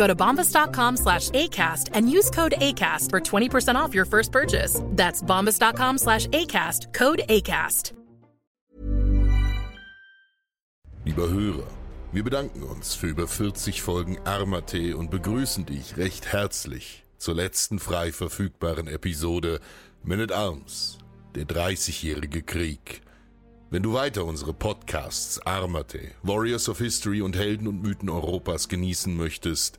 Go to bombas.com slash ACAST and use code ACAST for 20% off your first purchase. That's bombas.com slash ACAST, code ACAST. Lieber Hörer, wir bedanken uns für über 40 Folgen Armate und begrüßen dich recht herzlich zur letzten frei verfügbaren Episode Man at Arms, der 30-jährige Krieg. Wenn du weiter unsere Podcasts Armate, Warriors of History und Helden und Mythen Europas genießen möchtest,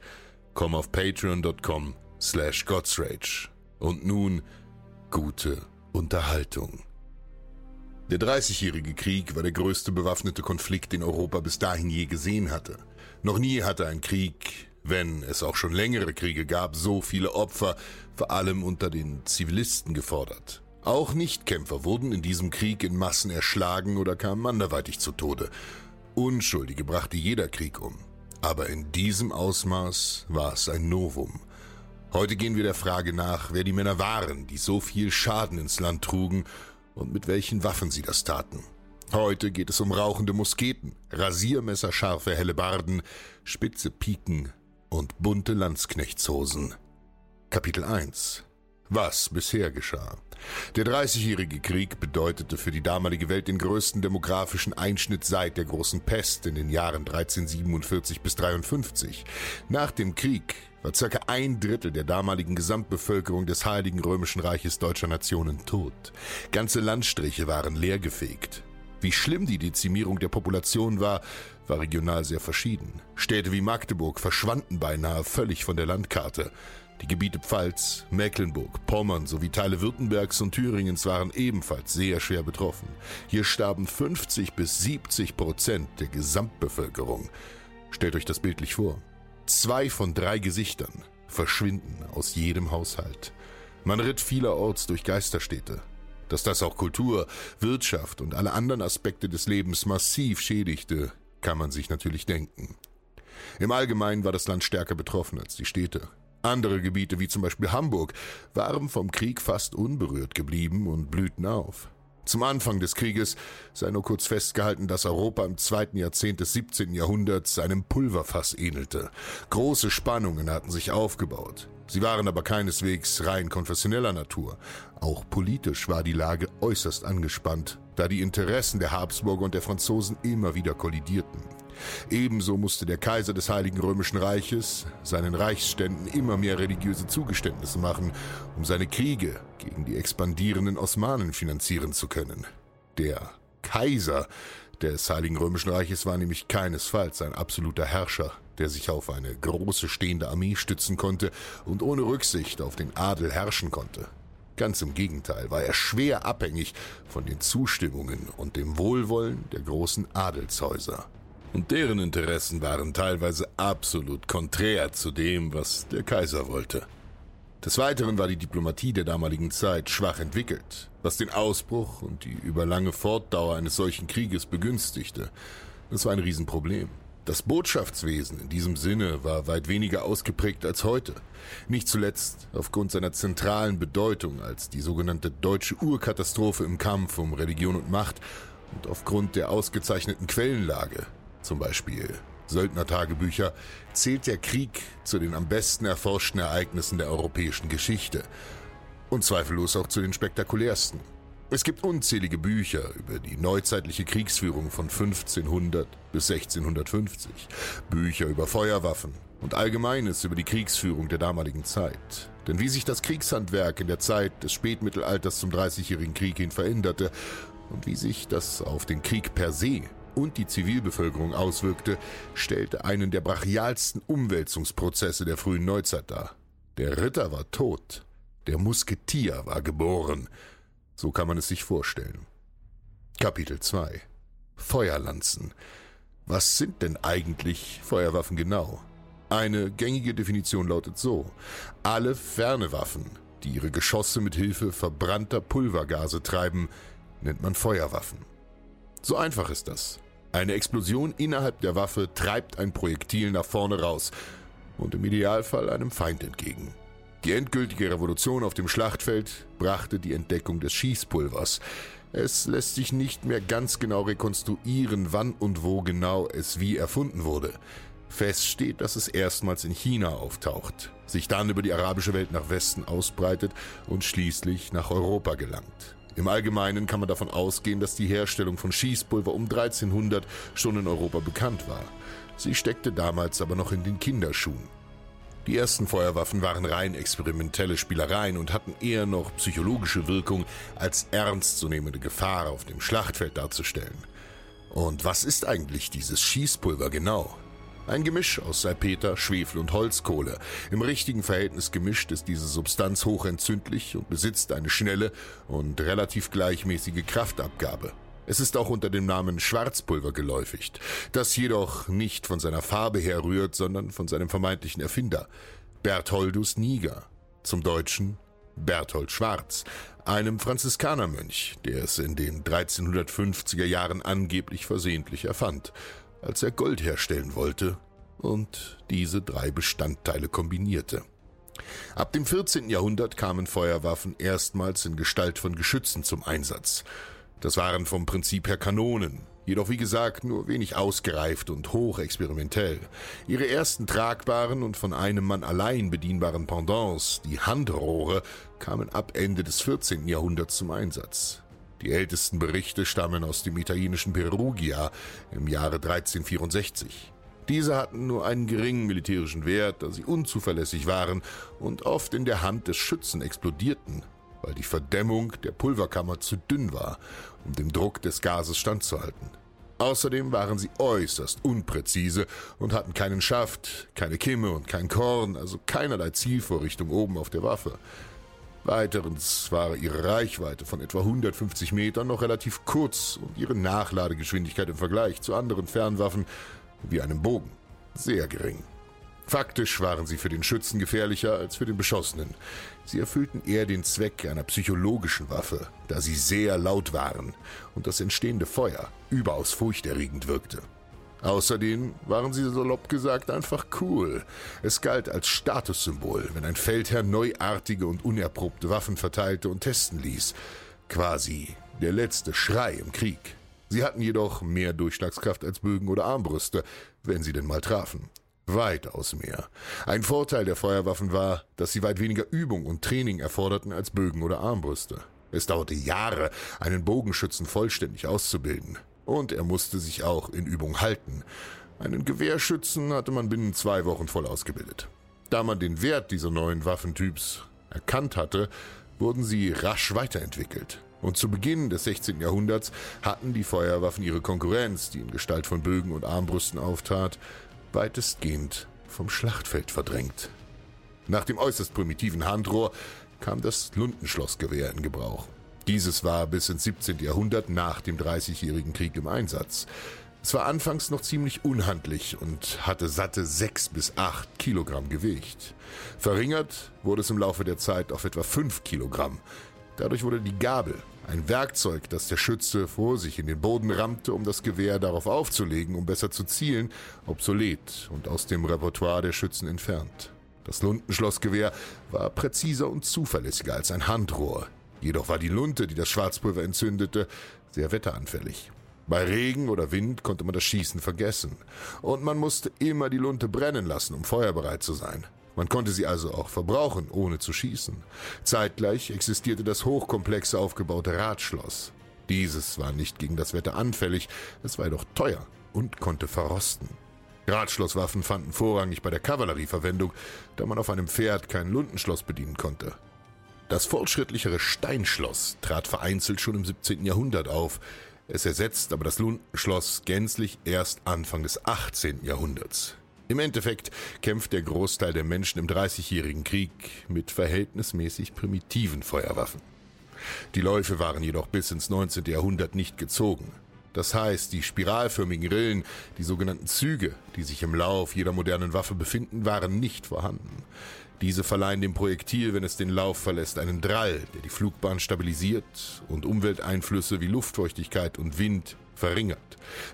komm auf patreon.com slash godsrage. Und nun gute Unterhaltung. Der Dreißigjährige Krieg war der größte bewaffnete Konflikt, den Europa bis dahin je gesehen hatte. Noch nie hatte ein Krieg, wenn es auch schon längere Kriege gab, so viele Opfer, vor allem unter den Zivilisten gefordert. Auch Nichtkämpfer wurden in diesem Krieg in Massen erschlagen oder kamen anderweitig zu Tode. Unschuldige brachte jeder Krieg um. Aber in diesem Ausmaß war es ein Novum. Heute gehen wir der Frage nach, wer die Männer waren, die so viel Schaden ins Land trugen und mit welchen Waffen sie das taten. Heute geht es um rauchende Musketen, rasiermesserscharfe Hellebarden, spitze Piken und bunte Landsknechtshosen. Kapitel 1 Was bisher geschah. Der Dreißigjährige Krieg bedeutete für die damalige Welt den größten demografischen Einschnitt seit der großen Pest in den Jahren 1347 bis 53. Nach dem Krieg war circa ein Drittel der damaligen Gesamtbevölkerung des Heiligen Römischen Reiches deutscher Nationen tot. Ganze Landstriche waren leergefegt. Wie schlimm die Dezimierung der Population war, war regional sehr verschieden. Städte wie Magdeburg verschwanden beinahe völlig von der Landkarte. Die Gebiete Pfalz, Mecklenburg, Pommern sowie Teile Württembergs und Thüringens waren ebenfalls sehr schwer betroffen. Hier starben 50 bis 70 Prozent der Gesamtbevölkerung. Stellt euch das bildlich vor. Zwei von drei Gesichtern verschwinden aus jedem Haushalt. Man ritt vielerorts durch Geisterstädte. Dass das auch Kultur, Wirtschaft und alle anderen Aspekte des Lebens massiv schädigte, kann man sich natürlich denken. Im Allgemeinen war das Land stärker betroffen als die Städte. Andere Gebiete, wie zum Beispiel Hamburg, waren vom Krieg fast unberührt geblieben und blühten auf. Zum Anfang des Krieges sei nur kurz festgehalten, dass Europa im zweiten Jahrzehnt des 17. Jahrhunderts einem Pulverfass ähnelte. Große Spannungen hatten sich aufgebaut. Sie waren aber keineswegs rein konfessioneller Natur. Auch politisch war die Lage äußerst angespannt, da die Interessen der Habsburger und der Franzosen immer wieder kollidierten. Ebenso musste der Kaiser des Heiligen Römischen Reiches seinen Reichsständen immer mehr religiöse Zugeständnisse machen, um seine Kriege gegen die expandierenden Osmanen finanzieren zu können. Der Kaiser des Heiligen Römischen Reiches war nämlich keinesfalls ein absoluter Herrscher, der sich auf eine große stehende Armee stützen konnte und ohne Rücksicht auf den Adel herrschen konnte. Ganz im Gegenteil war er schwer abhängig von den Zustimmungen und dem Wohlwollen der großen Adelshäuser. Und deren Interessen waren teilweise absolut konträr zu dem, was der Kaiser wollte. Des Weiteren war die Diplomatie der damaligen Zeit schwach entwickelt, was den Ausbruch und die überlange Fortdauer eines solchen Krieges begünstigte. Das war ein Riesenproblem. Das Botschaftswesen in diesem Sinne war weit weniger ausgeprägt als heute. Nicht zuletzt aufgrund seiner zentralen Bedeutung als die sogenannte deutsche Urkatastrophe im Kampf um Religion und Macht Und aufgrund der ausgezeichneten Quellenlage, zum Beispiel Söldnertagebücher, zählt der Krieg zu den am besten erforschten Ereignissen der europäischen Geschichte. Und zweifellos auch zu den spektakulärsten. Es gibt unzählige Bücher über die neuzeitliche Kriegsführung von 1500 bis 1650, Bücher über Feuerwaffen und Allgemeines über die Kriegsführung der damaligen Zeit. Denn wie sich das Kriegshandwerk in der Zeit des Spätmittelalters zum Dreißigjährigen Krieg hin veränderte und wie sich das auf den Krieg per se und die Zivilbevölkerung auswirkte, stellte einen der brachialsten Umwälzungsprozesse der frühen Neuzeit dar. Der Ritter war tot, der Musketier war geboren, so kann man es sich vorstellen. Kapitel 2 Feuerlanzen. Was sind denn eigentlich Feuerwaffen genau? Eine gängige Definition lautet so. Alle ferne Waffen, die ihre Geschosse mit Hilfe verbrannter Pulvergase treiben, nennt man Feuerwaffen. So einfach ist das. Eine Explosion innerhalb der Waffe treibt ein Projektil nach vorne raus und im Idealfall einem Feind entgegen. Die endgültige Revolution auf dem Schlachtfeld brachte die Entdeckung des Schießpulvers. Es lässt sich nicht mehr ganz genau rekonstruieren, wann und wo genau es wie erfunden wurde. Fest steht, dass es erstmals in China auftaucht, sich dann über die arabische Welt nach Westen ausbreitet und schließlich nach Europa gelangt. Im Allgemeinen kann man davon ausgehen, dass die Herstellung von Schießpulver um 1300 schon in Europa bekannt war. Sie steckte damals aber noch in den Kinderschuhen. Die ersten Feuerwaffen waren rein experimentelle Spielereien und hatten eher noch psychologische Wirkung, als ernstzunehmende Gefahr auf dem Schlachtfeld darzustellen. Und was ist eigentlich dieses Schießpulver genau? Ein Gemisch aus Salpeter, Schwefel und Holzkohle. Im richtigen Verhältnis gemischt ist diese Substanz hochentzündlich und besitzt eine schnelle und relativ gleichmäßige Kraftabgabe. Es ist auch unter dem Namen Schwarzpulver geläufig, das jedoch nicht von seiner Farbe herrührt, sondern von seinem vermeintlichen Erfinder, Bertholdus Niger, zum Deutschen Berthold Schwarz, einem Franziskanermönch, der es in den 1350er Jahren angeblich versehentlich erfand, als er Gold herstellen wollte und diese drei Bestandteile kombinierte. Ab dem 14. Jahrhundert kamen Feuerwaffen erstmals in Gestalt von Geschützen zum Einsatz. Das waren vom Prinzip her Kanonen, jedoch wie gesagt nur wenig ausgereift und hochexperimentell. Ihre ersten tragbaren und von einem Mann allein bedienbaren Pendants, die Handrohre, kamen ab Ende des 14. Jahrhunderts zum Einsatz. Die ältesten Berichte stammen aus dem italienischen Perugia im Jahre 1364. Diese hatten nur einen geringen militärischen Wert, da sie unzuverlässig waren und oft in der Hand des Schützen explodierten, weil die Verdämmung der Pulverkammer zu dünn war, um dem Druck des Gases standzuhalten. Außerdem waren sie äußerst unpräzise und hatten keinen Schaft, keine Kimme und kein Korn, also keinerlei Zielvorrichtung oben auf der Waffe. Weiterens war ihre Reichweite von etwa 150 Metern noch relativ kurz und ihre Nachladegeschwindigkeit im Vergleich zu anderen Fernwaffen wie einem Bogen sehr gering. Faktisch waren sie für den Schützen gefährlicher als für den Beschossenen. Sie erfüllten eher den Zweck einer psychologischen Waffe, da sie sehr laut waren und das entstehende Feuer überaus furchterregend wirkte. Außerdem waren sie salopp gesagt einfach cool. Es galt als Statussymbol, wenn ein Feldherr neuartige und unerprobte Waffen verteilte und testen ließ. Quasi der letzte Schrei im Krieg. Sie hatten jedoch mehr Durchschlagskraft als Bögen oder Armbrüste, wenn sie denn mal trafen. Weitaus mehr. Ein Vorteil der Feuerwaffen war, dass sie weit weniger Übung und Training erforderten als Bögen oder Armbrüste. Es dauerte Jahre, einen Bogenschützen vollständig auszubilden. Und er musste sich auch in Übung halten. Einen Gewehrschützen hatte man binnen zwei Wochen voll ausgebildet. Da man den Wert dieser neuen Waffentyps erkannt hatte, wurden sie rasch weiterentwickelt. Und zu Beginn des 16. Jahrhunderts hatten die Feuerwaffen ihre Konkurrenz, die in Gestalt von Bögen und Armbrüsten auftrat, weitestgehend vom Schlachtfeld verdrängt. Nach dem äußerst primitiven Handrohr kam das Lundenschlossgewehr in Gebrauch. Dieses war bis ins 17. Jahrhundert nach dem Dreißigjährigen Krieg im Einsatz. Es war anfangs noch ziemlich unhandlich und hatte satte sechs bis acht Kilogramm Gewicht. Verringert wurde es im Laufe der Zeit auf etwa fünf Kilogramm. Dadurch wurde die Gabel, ein Werkzeug, das der Schütze vor sich in den Boden rammte, um das Gewehr darauf aufzulegen, um besser zu zielen, obsolet und aus dem Repertoire der Schützen entfernt. Das Lundenschlossgewehr war präziser und zuverlässiger als ein Handrohr. Jedoch war die Lunte, die das Schwarzpulver entzündete, sehr wetteranfällig. Bei Regen oder Wind konnte man das Schießen vergessen. Und man musste immer die Lunte brennen lassen, um feuerbereit zu sein. Man konnte sie also auch verbrauchen, ohne zu schießen. Zeitgleich existierte das hochkomplexe aufgebaute Radschloss. Dieses war nicht gegen das Wetter anfällig, es war jedoch teuer und konnte verrosten. Radschlosswaffen fanden vorrangig bei der Kavallerie Verwendung, da man auf einem Pferd kein Lundenschloss bedienen konnte. Das fortschrittlichere Steinschloss trat vereinzelt schon im 17. Jahrhundert auf. Es ersetzt aber das Lundenschloss gänzlich erst Anfang des 18. Jahrhunderts. Im Endeffekt kämpft der Großteil der Menschen im Dreißigjährigen Krieg mit verhältnismäßig primitiven Feuerwaffen. Die Läufe waren jedoch bis ins 19. Jahrhundert nicht gezogen. Das heißt, die spiralförmigen Rillen, die sogenannten Züge, die sich im Lauf jeder modernen Waffe befinden, waren nicht vorhanden. Diese verleihen dem Projektil, wenn es den Lauf verlässt, einen Drall, der die Flugbahn stabilisiert und Umwelteinflüsse wie Luftfeuchtigkeit und Wind verringert.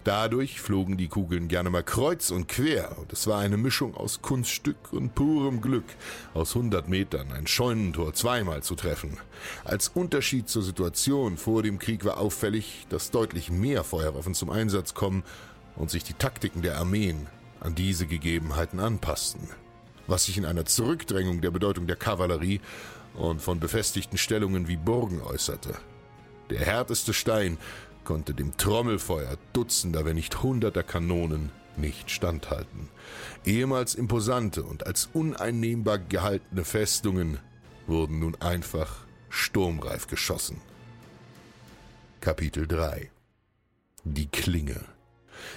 Dadurch flogen die Kugeln gerne mal kreuz und quer und es war eine Mischung aus Kunststück und purem Glück, aus 100 Metern ein Scheunentor zweimal zu treffen. Als Unterschied zur Situation vor dem Krieg war auffällig, dass deutlich mehr Feuerwaffen zum Einsatz kommen und sich die Taktiken der Armeen an diese Gegebenheiten anpassten. Was sich in einer Zurückdrängung der Bedeutung der Kavallerie und von befestigten Stellungen wie Burgen äußerte. Der härteste Stein konnte dem Trommelfeuer Dutzender, wenn nicht Hunderter Kanonen nicht standhalten. Ehemals imposante und als uneinnehmbar gehaltene Festungen wurden nun einfach sturmreif geschossen. Kapitel 3 Die Klinge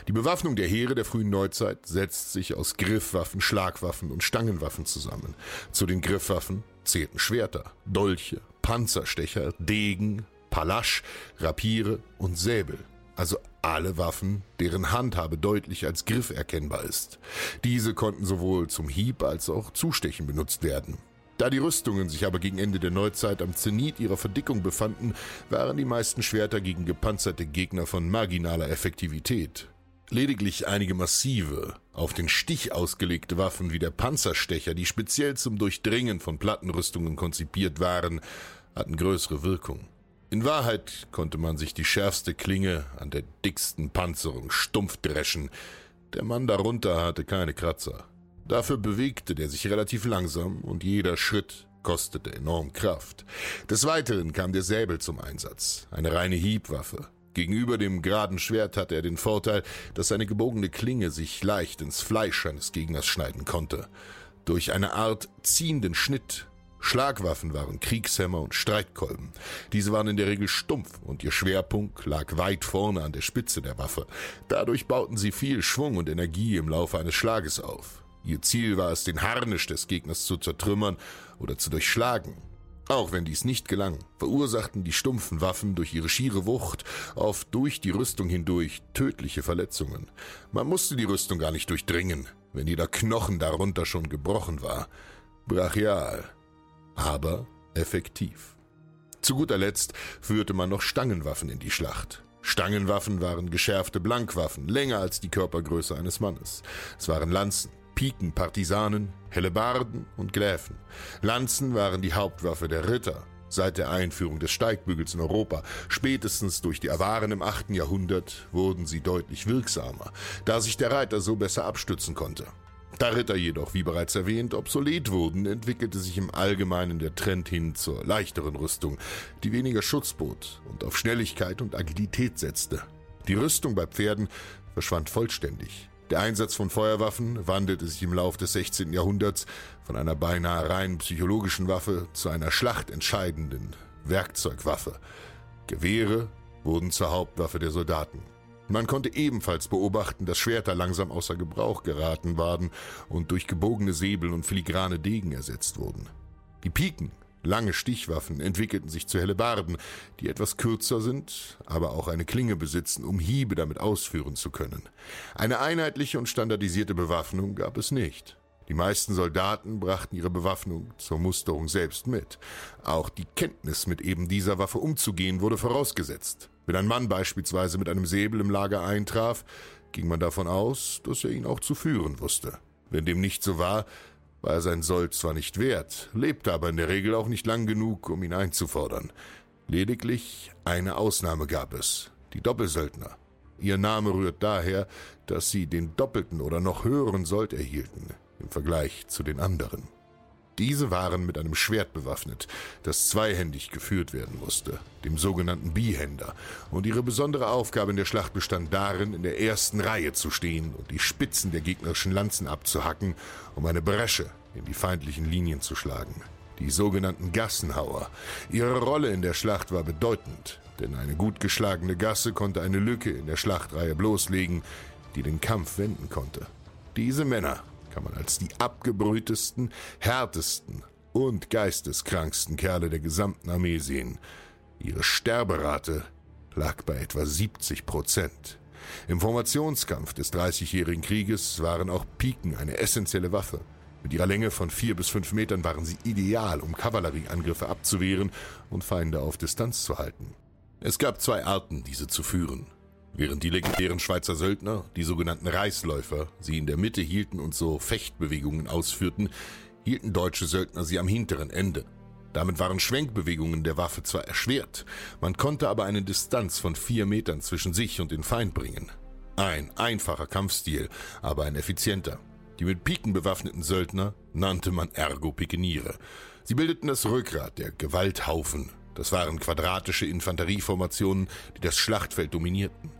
die Bewaffnung der Heere der frühen Neuzeit setzt sich aus Griffwaffen, Schlagwaffen und Stangenwaffen zusammen. Zu den Griffwaffen zählten Schwerter, Dolche, Panzerstecher, Degen, Palasch, Rapiere und Säbel. Also alle Waffen, deren Handhabe deutlich als Griff erkennbar ist. Diese konnten sowohl zum Hieb als auch Zustechen benutzt werden. Da die Rüstungen sich aber gegen Ende der Neuzeit am Zenit ihrer Verdickung befanden, waren die meisten Schwerter gegen gepanzerte Gegner von marginaler Effektivität. Lediglich einige massive, auf den Stich ausgelegte Waffen wie der Panzerstecher, die speziell zum Durchdringen von Plattenrüstungen konzipiert waren, hatten größere Wirkung. In Wahrheit konnte man sich die schärfste Klinge an der dicksten Panzerung stumpf dreschen. Der Mann darunter hatte keine Kratzer. Dafür bewegte der sich relativ langsam und jeder Schritt kostete enorm Kraft. Des Weiteren kam der Säbel zum Einsatz, eine reine Hiebwaffe. Gegenüber dem geraden Schwert hatte er den Vorteil, dass seine gebogene Klinge sich leicht ins Fleisch eines Gegners schneiden konnte. Durch eine Art ziehenden Schnitt Schlagwaffen waren Kriegshämmer und Streitkolben. Diese waren in der Regel stumpf und ihr Schwerpunkt lag weit vorne an der Spitze der Waffe. Dadurch bauten sie viel Schwung und Energie im Laufe eines Schlages auf. Ihr Ziel war es, den Harnisch des Gegners zu zertrümmern oder zu durchschlagen. Auch wenn dies nicht gelang, verursachten die stumpfen Waffen durch ihre schiere Wucht oft durch die Rüstung hindurch tödliche Verletzungen. Man musste die Rüstung gar nicht durchdringen, wenn jeder Knochen darunter schon gebrochen war. Brachial, aber effektiv. Zu guter Letzt führte man noch Stangenwaffen in die Schlacht. Stangenwaffen waren geschärfte Blankwaffen, länger als die Körpergröße eines Mannes. Es waren Lanzen, Piken, Partisanen, Hellebarden und Gläfen. Lanzen waren die Hauptwaffe der Ritter. Seit der Einführung des Steigbügels in Europa, spätestens durch die Awaren im 8. Jahrhundert, wurden sie deutlich wirksamer, da sich der Reiter so besser abstützen konnte. Da Ritter jedoch, wie bereits erwähnt, obsolet wurden, entwickelte sich im Allgemeinen der Trend hin zur leichteren Rüstung, die weniger Schutz bot und auf Schnelligkeit und Agilität setzte. Die Rüstung bei Pferden verschwand vollständig. Der Einsatz von Feuerwaffen wandelte sich im Lauf des 16. Jahrhunderts von einer beinahe rein psychologischen Waffe zu einer schlachtentscheidenden Werkzeugwaffe. Gewehre wurden zur Hauptwaffe der Soldaten. Man konnte ebenfalls beobachten, dass Schwerter langsam außer Gebrauch geraten waren und durch gebogene Säbel und filigrane Degen ersetzt wurden. Die Piken, lange Stichwaffen, entwickelten sich zu Hellebarden, die etwas kürzer sind, aber auch eine Klinge besitzen, um Hiebe damit ausführen zu können. Eine einheitliche und standardisierte Bewaffnung gab es nicht. Die meisten Soldaten brachten ihre Bewaffnung zur Musterung selbst mit. Auch die Kenntnis, mit eben dieser Waffe umzugehen, wurde vorausgesetzt. Wenn ein Mann beispielsweise mit einem Säbel im Lager eintraf, ging man davon aus, dass er ihn auch zu führen wusste. Wenn dem nicht so war, war sein Sold zwar nicht wert, lebte aber in der Regel auch nicht lang genug, um ihn einzufordern. Lediglich eine Ausnahme gab es, die Doppelsöldner. Ihr Name rührt daher, dass sie den doppelten oder noch höheren Sold erhielten im Vergleich zu den anderen. Diese waren mit einem Schwert bewaffnet, das zweihändig geführt werden musste, dem sogenannten Bihänder, und ihre besondere Aufgabe in der Schlacht bestand darin, in der ersten Reihe zu stehen und die Spitzen der gegnerischen Lanzen abzuhacken, um eine Bresche in die feindlichen Linien zu schlagen. Die sogenannten Gassenhauer. Ihre Rolle in der Schlacht war bedeutend, denn eine gut geschlagene Gasse konnte eine Lücke in der Schlachtreihe bloßlegen, die den Kampf wenden konnte. Diese Männer kann man als die abgebrühtesten, härtesten und geisteskranksten Kerle der gesamten Armee sehen. Ihre Sterberate lag bei etwa 70 Prozent. Im Formationskampf des Dreißigjährigen Krieges waren auch Piken eine essentielle Waffe. Mit ihrer Länge von vier bis fünf Metern waren sie ideal, um Kavallerieangriffe abzuwehren und Feinde auf Distanz zu halten. Es gab zwei Arten, diese zu führen. Während die legendären Schweizer Söldner, die sogenannten Reißläufer, sie in der Mitte hielten und so Fechtbewegungen ausführten, hielten deutsche Söldner sie am hinteren Ende. Damit waren Schwenkbewegungen der Waffe zwar erschwert, man konnte aber eine Distanz von vier Metern zwischen sich und den Feind bringen. Ein einfacher Kampfstil, aber ein effizienter. Die mit Piken bewaffneten Söldner nannte man Ergo-Pikeniere. Sie bildeten das Rückgrat der Gewalthaufen. Das waren quadratische Infanterieformationen, die das Schlachtfeld dominierten.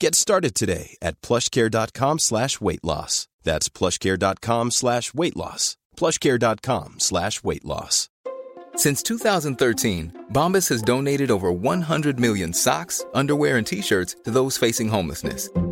Get started today at plushcare.com slash weight loss. That's plushcare.com slash weight loss. plushcare.com slash weight loss. Since 2013, Bombas has donated over 100 million socks, underwear, and t-shirts to those facing homelessness.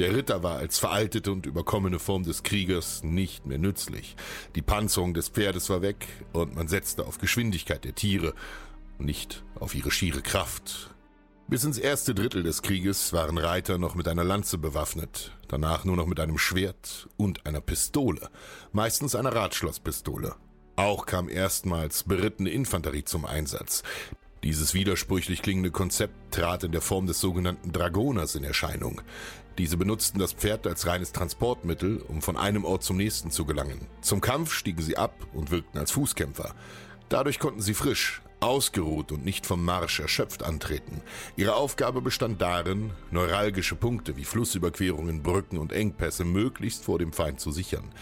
Der Ritter war als veraltete und überkommene Form des Kriegers nicht mehr nützlich. Die Panzerung des Pferdes war weg und man setzte auf Geschwindigkeit der Tiere, nicht auf ihre schiere Kraft. Bis ins erste Drittel des Krieges waren Reiter noch mit einer Lanze bewaffnet, danach nur noch mit einem Schwert und einer Pistole, meistens einer Radschlosspistole. Auch kam erstmals berittene Infanterie zum Einsatz. Dieses widersprüchlich klingende Konzept trat in der Form des sogenannten Dragoners in Erscheinung. Diese benutzten das Pferd als reines Transportmittel, um von einem Ort zum nächsten zu gelangen. Zum Kampf stiegen sie ab und wirkten als Fußkämpfer. Dadurch konnten sie frisch, ausgeruht und nicht vom Marsch erschöpft antreten. Ihre Aufgabe bestand darin, neuralgische Punkte wie Flussüberquerungen, Brücken und Engpässe möglichst vor dem Feind zu sichern.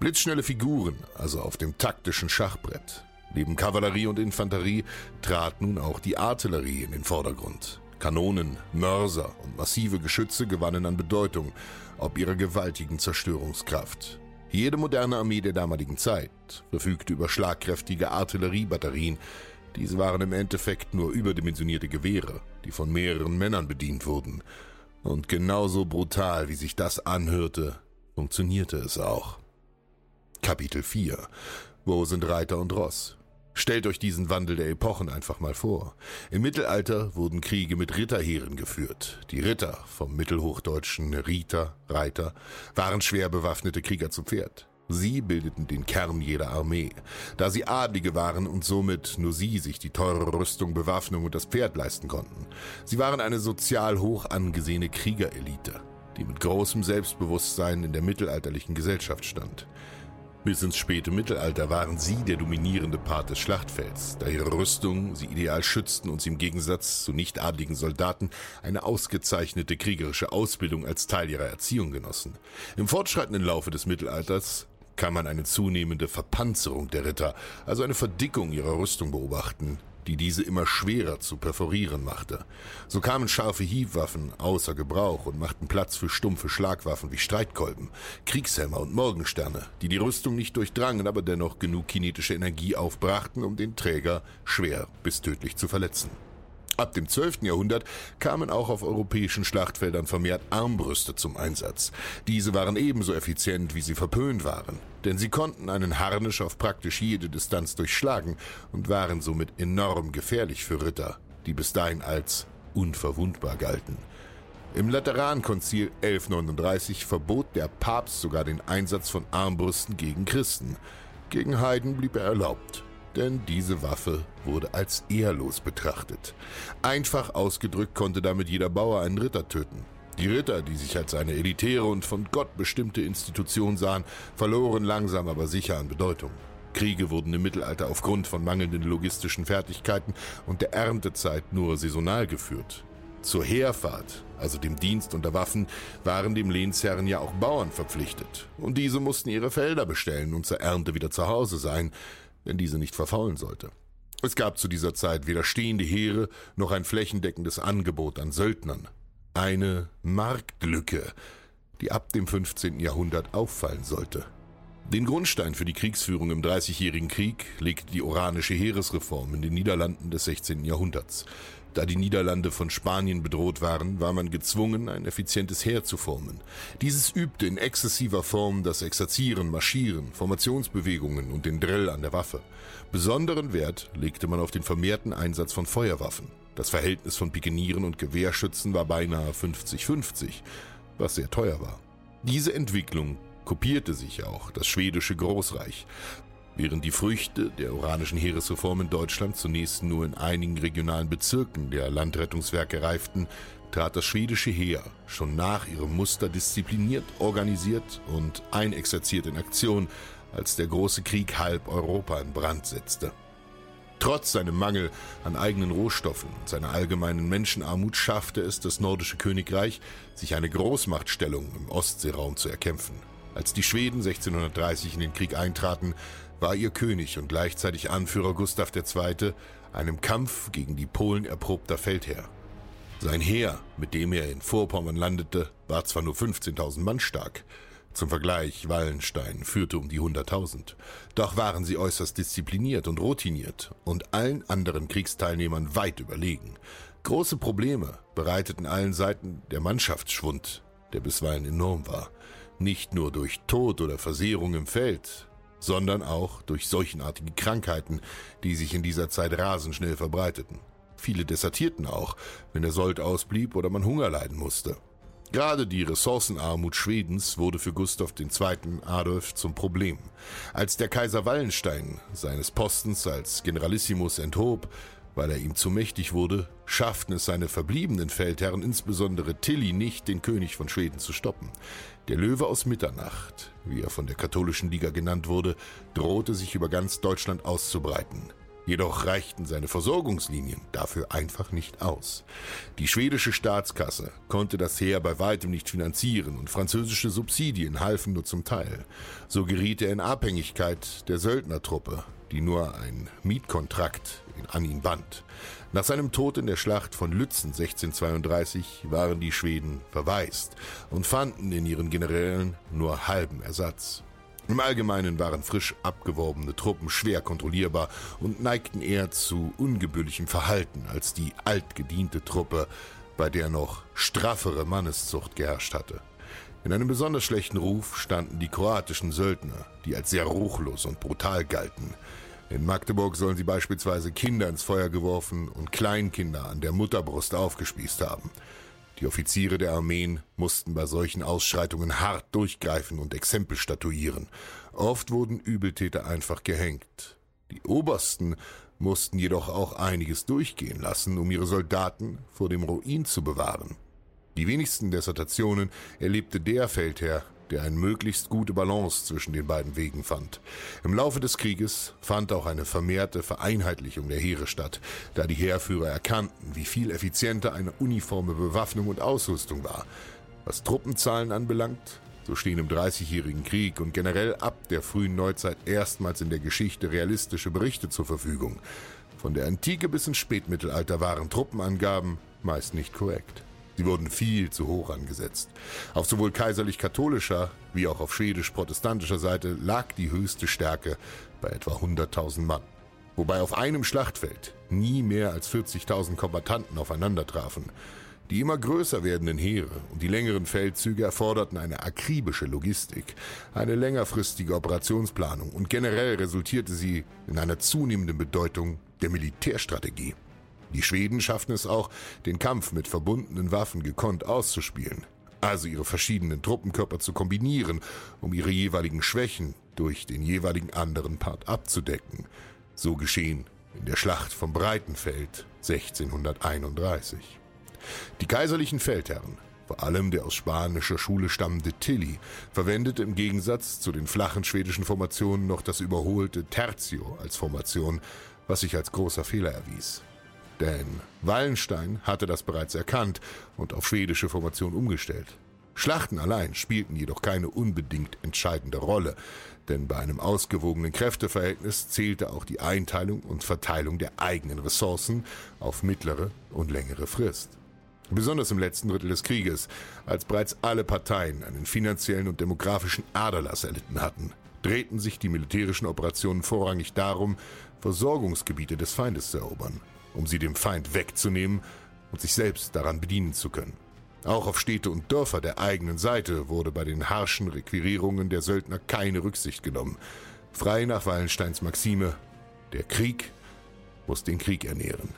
Blitzschnelle Figuren, also auf dem taktischen Schachbrett. Neben Kavallerie und Infanterie trat nun auch die Artillerie in den Vordergrund. Kanonen, Mörser und massive Geschütze gewannen an Bedeutung, ob ihrer gewaltigen Zerstörungskraft. Jede moderne Armee der damaligen Zeit verfügte über schlagkräftige Artilleriebatterien. Diese waren im Endeffekt nur überdimensionierte Gewehre, die von mehreren Männern bedient wurden. Und genauso brutal, wie sich das anhörte, funktionierte es auch. Kapitel 4 Wo sind Reiter und Ross? Stellt euch diesen Wandel der Epochen einfach mal vor. Im Mittelalter wurden Kriege mit Ritterheeren geführt. Die Ritter, vom mittelhochdeutschen Riter, Reiter, waren schwer bewaffnete Krieger zu Pferd. Sie bildeten den Kern jeder Armee. Da sie Adlige waren und somit nur sie sich die teure Rüstung, Bewaffnung und das Pferd leisten konnten. Sie waren eine sozial hoch angesehene Kriegerelite, die mit großem Selbstbewusstsein in der mittelalterlichen Gesellschaft stand. Bis ins späte Mittelalter waren sie der dominierende Part des Schlachtfelds, da ihre Rüstungen sie ideal schützten und sie im Gegensatz zu nichtadligen Soldaten eine ausgezeichnete kriegerische Ausbildung als Teil ihrer Erziehung genossen. Im fortschreitenden Laufe des Mittelalters kann man eine zunehmende Verpanzerung der Ritter, also eine Verdickung ihrer Rüstung beobachten. Die diese immer schwerer zu perforieren machte. So kamen scharfe Hiebwaffen außer Gebrauch und machten Platz für stumpfe Schlagwaffen wie Streitkolben, Kriegshämmer und Morgensterne, die die Rüstung nicht durchdrangen, aber dennoch genug kinetische Energie aufbrachten, um den Träger schwer bis tödlich zu verletzen. Ab dem 12. Jahrhundert kamen auch auf europäischen Schlachtfeldern vermehrt Armbrüste zum Einsatz. Diese waren ebenso effizient, wie sie verpönt waren, denn sie konnten einen Harnisch auf praktisch jede Distanz durchschlagen und waren somit enorm gefährlich für Ritter, die bis dahin als unverwundbar galten. Im Laterankonzil 1139 verbot der Papst sogar den Einsatz von Armbrüsten gegen Christen. Gegen Heiden blieb er erlaubt denn diese Waffe wurde als ehrlos betrachtet. Einfach ausgedrückt konnte damit jeder Bauer einen Ritter töten. Die Ritter, die sich als eine elitäre und von Gott bestimmte Institution sahen, verloren langsam aber sicher an Bedeutung. Kriege wurden im Mittelalter aufgrund von mangelnden logistischen Fertigkeiten und der Erntezeit nur saisonal geführt. Zur Heerfahrt, also dem Dienst unter Waffen, waren dem Lehnsherren ja auch Bauern verpflichtet. Und diese mussten ihre Felder bestellen und zur Ernte wieder zu Hause sein wenn diese nicht verfaulen sollte. Es gab zu dieser Zeit weder stehende Heere noch ein flächendeckendes Angebot an Söldnern. Eine Marktlücke, die ab dem 15. Jahrhundert auffallen sollte. Den Grundstein für die Kriegsführung im Dreißigjährigen Krieg legte die Oranische Heeresreform in den Niederlanden des 16. Jahrhunderts. Da die Niederlande von Spanien bedroht waren, war man gezwungen, ein effizientes Heer zu formen. Dieses übte in exzessiver Form das Exerzieren, Marschieren, Formationsbewegungen und den Drill an der Waffe. Besonderen Wert legte man auf den vermehrten Einsatz von Feuerwaffen. Das Verhältnis von Pikenieren und Gewehrschützen war beinahe 50-50, was sehr teuer war. Diese Entwicklung kopierte sich auch das schwedische Großreich. Während die Früchte der oranischen Heeresreform in Deutschland zunächst nur in einigen regionalen Bezirken der Landrettungswerke reiften, trat das schwedische Heer schon nach ihrem Muster diszipliniert, organisiert und einexerziert in Aktion, als der große Krieg halb Europa in Brand setzte. Trotz seinem Mangel an eigenen Rohstoffen und seiner allgemeinen Menschenarmut schaffte es das nordische Königreich, sich eine Großmachtstellung im Ostseeraum zu erkämpfen. Als die Schweden 1630 in den Krieg eintraten, war ihr König und gleichzeitig Anführer Gustav II. einem Kampf gegen die Polen erprobter Feldherr. Sein Heer, mit dem er in Vorpommern landete, war zwar nur 15.000 Mann stark, zum Vergleich, Wallenstein führte um die 100.000. Doch waren sie äußerst diszipliniert und routiniert und allen anderen Kriegsteilnehmern weit überlegen. Große Probleme bereiteten allen Seiten der Mannschaftsschwund, der bisweilen enorm war. Nicht nur durch Tod oder Versehrung im Feld, sondern auch durch seuchenartige Krankheiten, die sich in dieser Zeit rasend schnell verbreiteten. Viele desertierten auch, wenn der Sold ausblieb oder man Hunger leiden musste. Gerade die Ressourcenarmut Schwedens wurde für Gustav II. Adolf zum Problem. Als der Kaiser Wallenstein seines Postens als Generalissimus enthob, weil er ihm zu mächtig wurde, schafften es seine verbliebenen Feldherren, insbesondere Tilly, nicht, den König von Schweden zu stoppen. Der Löwe aus Mitternacht, wie er von der katholischen Liga genannt wurde, drohte sich über ganz Deutschland auszubreiten. Jedoch reichten seine Versorgungslinien dafür einfach nicht aus. Die schwedische Staatskasse konnte das Heer bei weitem nicht finanzieren und französische Subsidien halfen nur zum Teil. So geriet er in Abhängigkeit der Söldnertruppe, die nur ein Mietkontrakt an ihn band. Nach seinem Tod in der Schlacht von Lützen 1632 waren die Schweden verwaist und fanden in ihren Generälen nur halben Ersatz. Im Allgemeinen waren frisch abgeworbene Truppen schwer kontrollierbar und neigten eher zu ungebührlichem Verhalten als die altgediente Truppe, bei der noch straffere Manneszucht geherrscht hatte. In einem besonders schlechten Ruf standen die kroatischen Söldner, die als sehr ruchlos und brutal galten. In Magdeburg sollen sie beispielsweise Kinder ins Feuer geworfen und Kleinkinder an der Mutterbrust aufgespießt haben. Die Offiziere der Armeen mussten bei solchen Ausschreitungen hart durchgreifen und Exempel statuieren. Oft wurden Übeltäter einfach gehängt. Die Obersten mussten jedoch auch einiges durchgehen lassen, um ihre Soldaten vor dem Ruin zu bewahren. Die wenigsten Desertationen erlebte der Feldherr, der eine möglichst gute Balance zwischen den beiden Wegen fand. Im Laufe des Krieges fand auch eine vermehrte Vereinheitlichung der Heere statt, da die Heerführer erkannten, wie viel effizienter eine uniforme Bewaffnung und Ausrüstung war. Was Truppenzahlen anbelangt, so stehen im Dreißigjährigen Krieg und generell ab der frühen Neuzeit erstmals in der Geschichte realistische Berichte zur Verfügung. Von der Antike bis ins Spätmittelalter waren Truppenangaben meist nicht korrekt. Sie wurden viel zu hoch angesetzt. Auf sowohl kaiserlich-katholischer wie auch auf schwedisch-protestantischer Seite lag die höchste Stärke bei etwa 100.000 Mann. Wobei auf einem Schlachtfeld nie mehr als 40.000 Kombattanten aufeinander trafen. Die immer größer werdenden Heere und die längeren Feldzüge erforderten eine akribische Logistik, eine längerfristige Operationsplanung und generell resultierte sie in einer zunehmenden Bedeutung der Militärstrategie. Die Schweden schafften es auch, den Kampf mit verbundenen Waffen gekonnt auszuspielen, also ihre verschiedenen Truppenkörper zu kombinieren, um ihre jeweiligen Schwächen durch den jeweiligen anderen Part abzudecken. So geschehen in der Schlacht vom Breitenfeld 1631. Die kaiserlichen Feldherren, vor allem der aus spanischer Schule stammende Tilly, verwendete im Gegensatz zu den flachen schwedischen Formationen noch das überholte Tertio als Formation, was sich als großer Fehler erwies. Denn Wallenstein hatte das bereits erkannt und auf schwedische Formation umgestellt. Schlachten allein spielten jedoch keine unbedingt entscheidende Rolle, denn bei einem ausgewogenen Kräfteverhältnis zählte auch die Einteilung und Verteilung der eigenen Ressourcen auf mittlere und längere Frist. Besonders im letzten Drittel des Krieges, als bereits alle Parteien einen finanziellen und demografischen Aderlass erlitten hatten, drehten sich die militärischen Operationen vorrangig darum, Versorgungsgebiete des Feindes zu erobern um sie dem Feind wegzunehmen und sich selbst daran bedienen zu können. Auch auf Städte und Dörfer der eigenen Seite wurde bei den harschen Requirierungen der Söldner keine Rücksicht genommen. Frei nach Wallensteins Maxime, der Krieg muss den Krieg ernähren.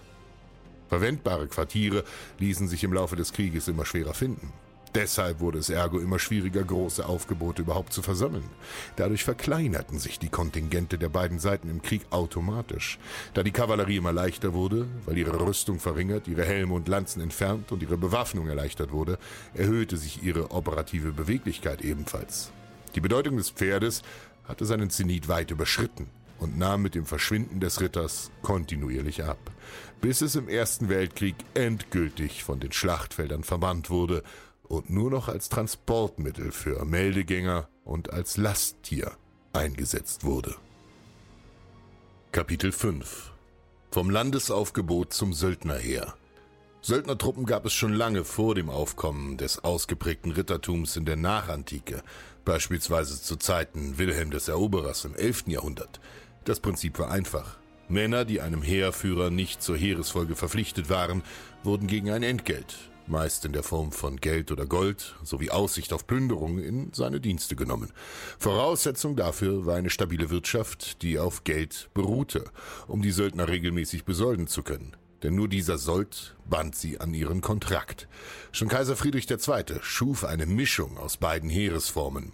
Verwendbare Quartiere ließen sich im Laufe des Krieges immer schwerer finden. Deshalb wurde es ergo immer schwieriger, große Aufgebote überhaupt zu versammeln. Dadurch verkleinerten sich die Kontingente der beiden Seiten im Krieg automatisch. Da die Kavallerie immer leichter wurde, weil ihre Rüstung verringert, ihre Helme und Lanzen entfernt und ihre Bewaffnung erleichtert wurde, erhöhte sich ihre operative Beweglichkeit ebenfalls. Die Bedeutung des Pferdes hatte seinen Zenit weit überschritten und nahm mit dem Verschwinden des Ritters kontinuierlich ab, bis es im Ersten Weltkrieg endgültig von den Schlachtfeldern verbannt wurde und nur noch als Transportmittel für Meldegänger und als Lasttier eingesetzt wurde. Kapitel 5 Vom Landesaufgebot zum Söldnerheer Söldnertruppen gab es schon lange vor dem Aufkommen des ausgeprägten Rittertums in der Nachantike, beispielsweise zu Zeiten Wilhelm des Eroberers im 11. Jahrhundert. Das Prinzip war einfach. Männer, die einem Heerführer nicht zur Heeresfolge verpflichtet waren, wurden gegen ein Entgelt, meist in der Form von Geld oder Gold sowie Aussicht auf Plünderung in seine Dienste genommen. Voraussetzung dafür war eine stabile Wirtschaft, die auf Geld beruhte, um die Söldner regelmäßig besolden zu können. Denn nur dieser Sold band sie an ihren Kontrakt. Schon Kaiser Friedrich II. schuf eine Mischung aus beiden Heeresformen,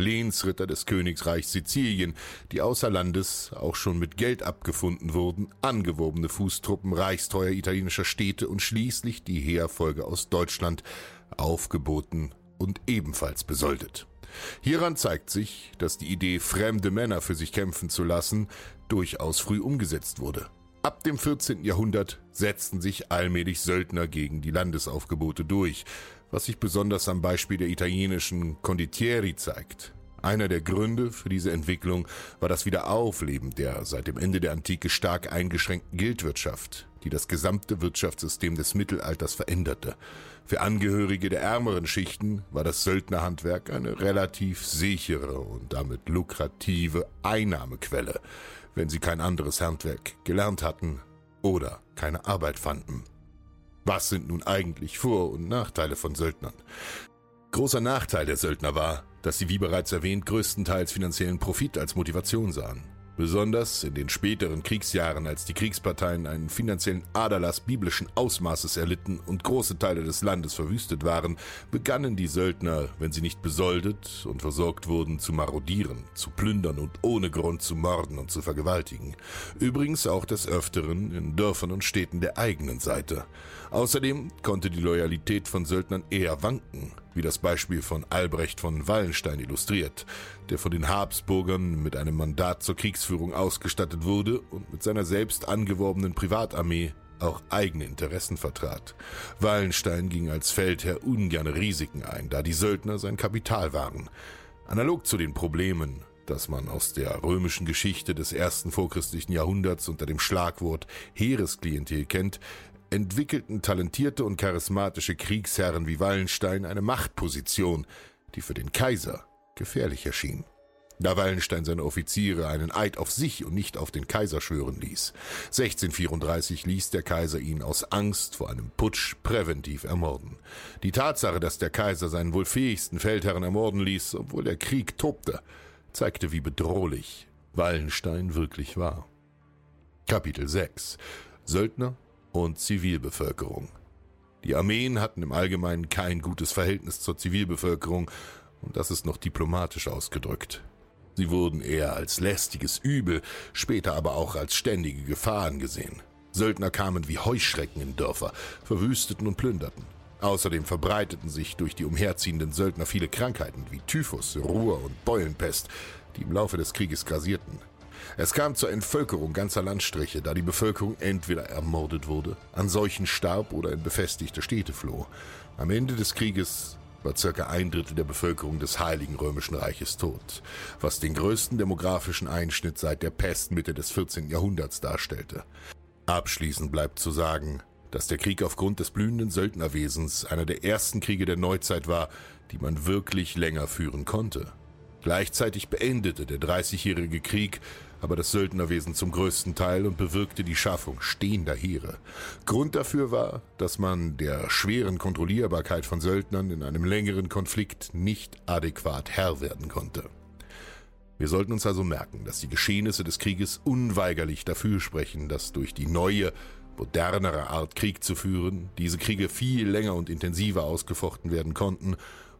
Lehnsritter des Königreichs Sizilien, die außer Landes auch schon mit Geld abgefunden wurden, angewobene Fußtruppen reichstreuer italienischer Städte und schließlich die Heerfolge aus Deutschland, aufgeboten und ebenfalls besoldet. Hieran zeigt sich, dass die Idee, fremde Männer für sich kämpfen zu lassen, durchaus früh umgesetzt wurde. Ab dem 14. Jahrhundert setzten sich allmählich Söldner gegen die Landesaufgebote durch, was sich besonders am Beispiel der italienischen Conditieri zeigt. Einer der Gründe für diese Entwicklung war das Wiederaufleben der seit dem Ende der Antike stark eingeschränkten Guildwirtschaft, die das gesamte Wirtschaftssystem des Mittelalters veränderte. Für Angehörige der ärmeren Schichten war das Söldnerhandwerk eine relativ sichere und damit lukrative Einnahmequelle, wenn sie kein anderes Handwerk gelernt hatten oder keine Arbeit fanden. Was sind nun eigentlich Vor- und Nachteile von Söldnern? Großer Nachteil der Söldner war, dass sie wie bereits erwähnt größtenteils finanziellen Profit als Motivation sahen. Besonders in den späteren Kriegsjahren, als die Kriegsparteien einen finanziellen Aderlass biblischen Ausmaßes erlitten und große Teile des Landes verwüstet waren, begannen die Söldner, wenn sie nicht besoldet und versorgt wurden, zu marodieren, zu plündern und ohne Grund zu morden und zu vergewaltigen. Übrigens auch des Öfteren in Dörfern und Städten der eigenen Seite. Außerdem konnte die Loyalität von Söldnern eher wanken, wie das Beispiel von Albrecht von Wallenstein illustriert, der von den Habsburgern mit einem Mandat zur Kriegsführung ausgestattet wurde und mit seiner selbst angeworbenen Privatarmee auch eigene Interessen vertrat. Wallenstein ging als Feldherr ungern Risiken ein, da die Söldner sein Kapital waren. Analog zu den Problemen, das man aus der römischen Geschichte des ersten vorchristlichen Jahrhunderts unter dem Schlagwort Heeresklientel kennt, entwickelten talentierte und charismatische Kriegsherren wie Wallenstein eine Machtposition, die für den Kaiser gefährlich erschien. Da Wallenstein seine Offiziere einen Eid auf sich und nicht auf den Kaiser schwören ließ. 1634 ließ der Kaiser ihn aus Angst vor einem Putsch präventiv ermorden. Die Tatsache, dass der Kaiser seinen wohl fähigsten Feldherren ermorden ließ, obwohl der Krieg tobte, zeigte, wie bedrohlich Wallenstein wirklich war. Kapitel 6 Söldner und Zivilbevölkerung Die Armeen hatten im Allgemeinen kein gutes Verhältnis zur Zivilbevölkerung, und das ist noch diplomatisch ausgedrückt. Sie wurden eher als lästiges Übel, später aber auch als ständige Gefahren gesehen. Söldner kamen wie Heuschrecken in Dörfer, verwüsteten und plünderten. Außerdem verbreiteten sich durch die umherziehenden Söldner viele Krankheiten wie Typhus, Ruhr und Beulenpest, die im Laufe des Krieges grasierten. Es kam zur Entvölkerung ganzer Landstriche, da die Bevölkerung entweder ermordet wurde, an Seuchen starb oder in befestigte Städte floh. Am Ende des Krieges war circa ein Drittel der Bevölkerung des Heiligen Römischen Reiches tot, was den größten demografischen Einschnitt seit der Pest Mitte des 14. Jahrhunderts darstellte. Abschließend bleibt zu sagen, dass der Krieg aufgrund des blühenden Söldnerwesens einer der ersten Kriege der Neuzeit war, die man wirklich länger führen konnte. Gleichzeitig beendete der Dreißigjährige Krieg aber das Söldnerwesen zum größten Teil und bewirkte die Schaffung stehender Heere. Grund dafür war, dass man der schweren Kontrollierbarkeit von Söldnern in einem längeren Konflikt nicht adäquat Herr werden konnte. Wir sollten uns also merken, dass die Geschehnisse des Krieges unweigerlich dafür sprechen, dass durch die neue, modernere Art Krieg zu führen, diese Kriege viel länger und intensiver ausgefochten werden konnten,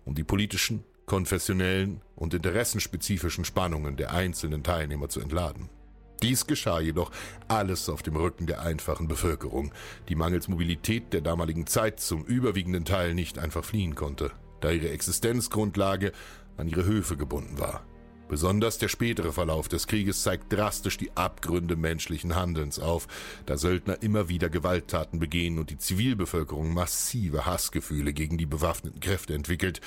um die politischen, konfessionellen und interessenspezifischen Spannungen der einzelnen Teilnehmer zu entladen. Dies geschah jedoch alles auf dem Rücken der einfachen Bevölkerung, die mangels Mobilität der damaligen Zeit zum überwiegenden Teil nicht einfach fliehen konnte, da ihre Existenzgrundlage an ihre Höfe gebunden war. Besonders der spätere Verlauf des Krieges zeigt drastisch die Abgründe menschlichen Handelns auf, da Söldner immer wieder Gewalttaten begehen und die Zivilbevölkerung massive Hassgefühle gegen die bewaffneten Kräfte entwickelt,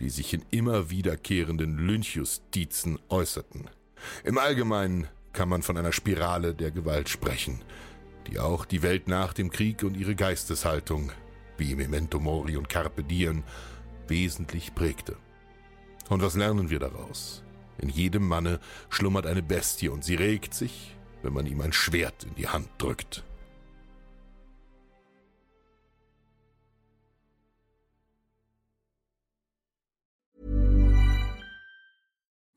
die sich in immer wiederkehrenden Lynchjustizen äußerten. Im Allgemeinen kann man von einer Spirale der Gewalt sprechen, die auch die Welt nach dem Krieg und ihre Geisteshaltung, wie Memento Mori und Carpe Diem, wesentlich prägte. Und was lernen wir daraus? In jedem Manne schlummert eine Bestie und sie regt sich, wenn man ihm ein Schwert in die Hand drückt.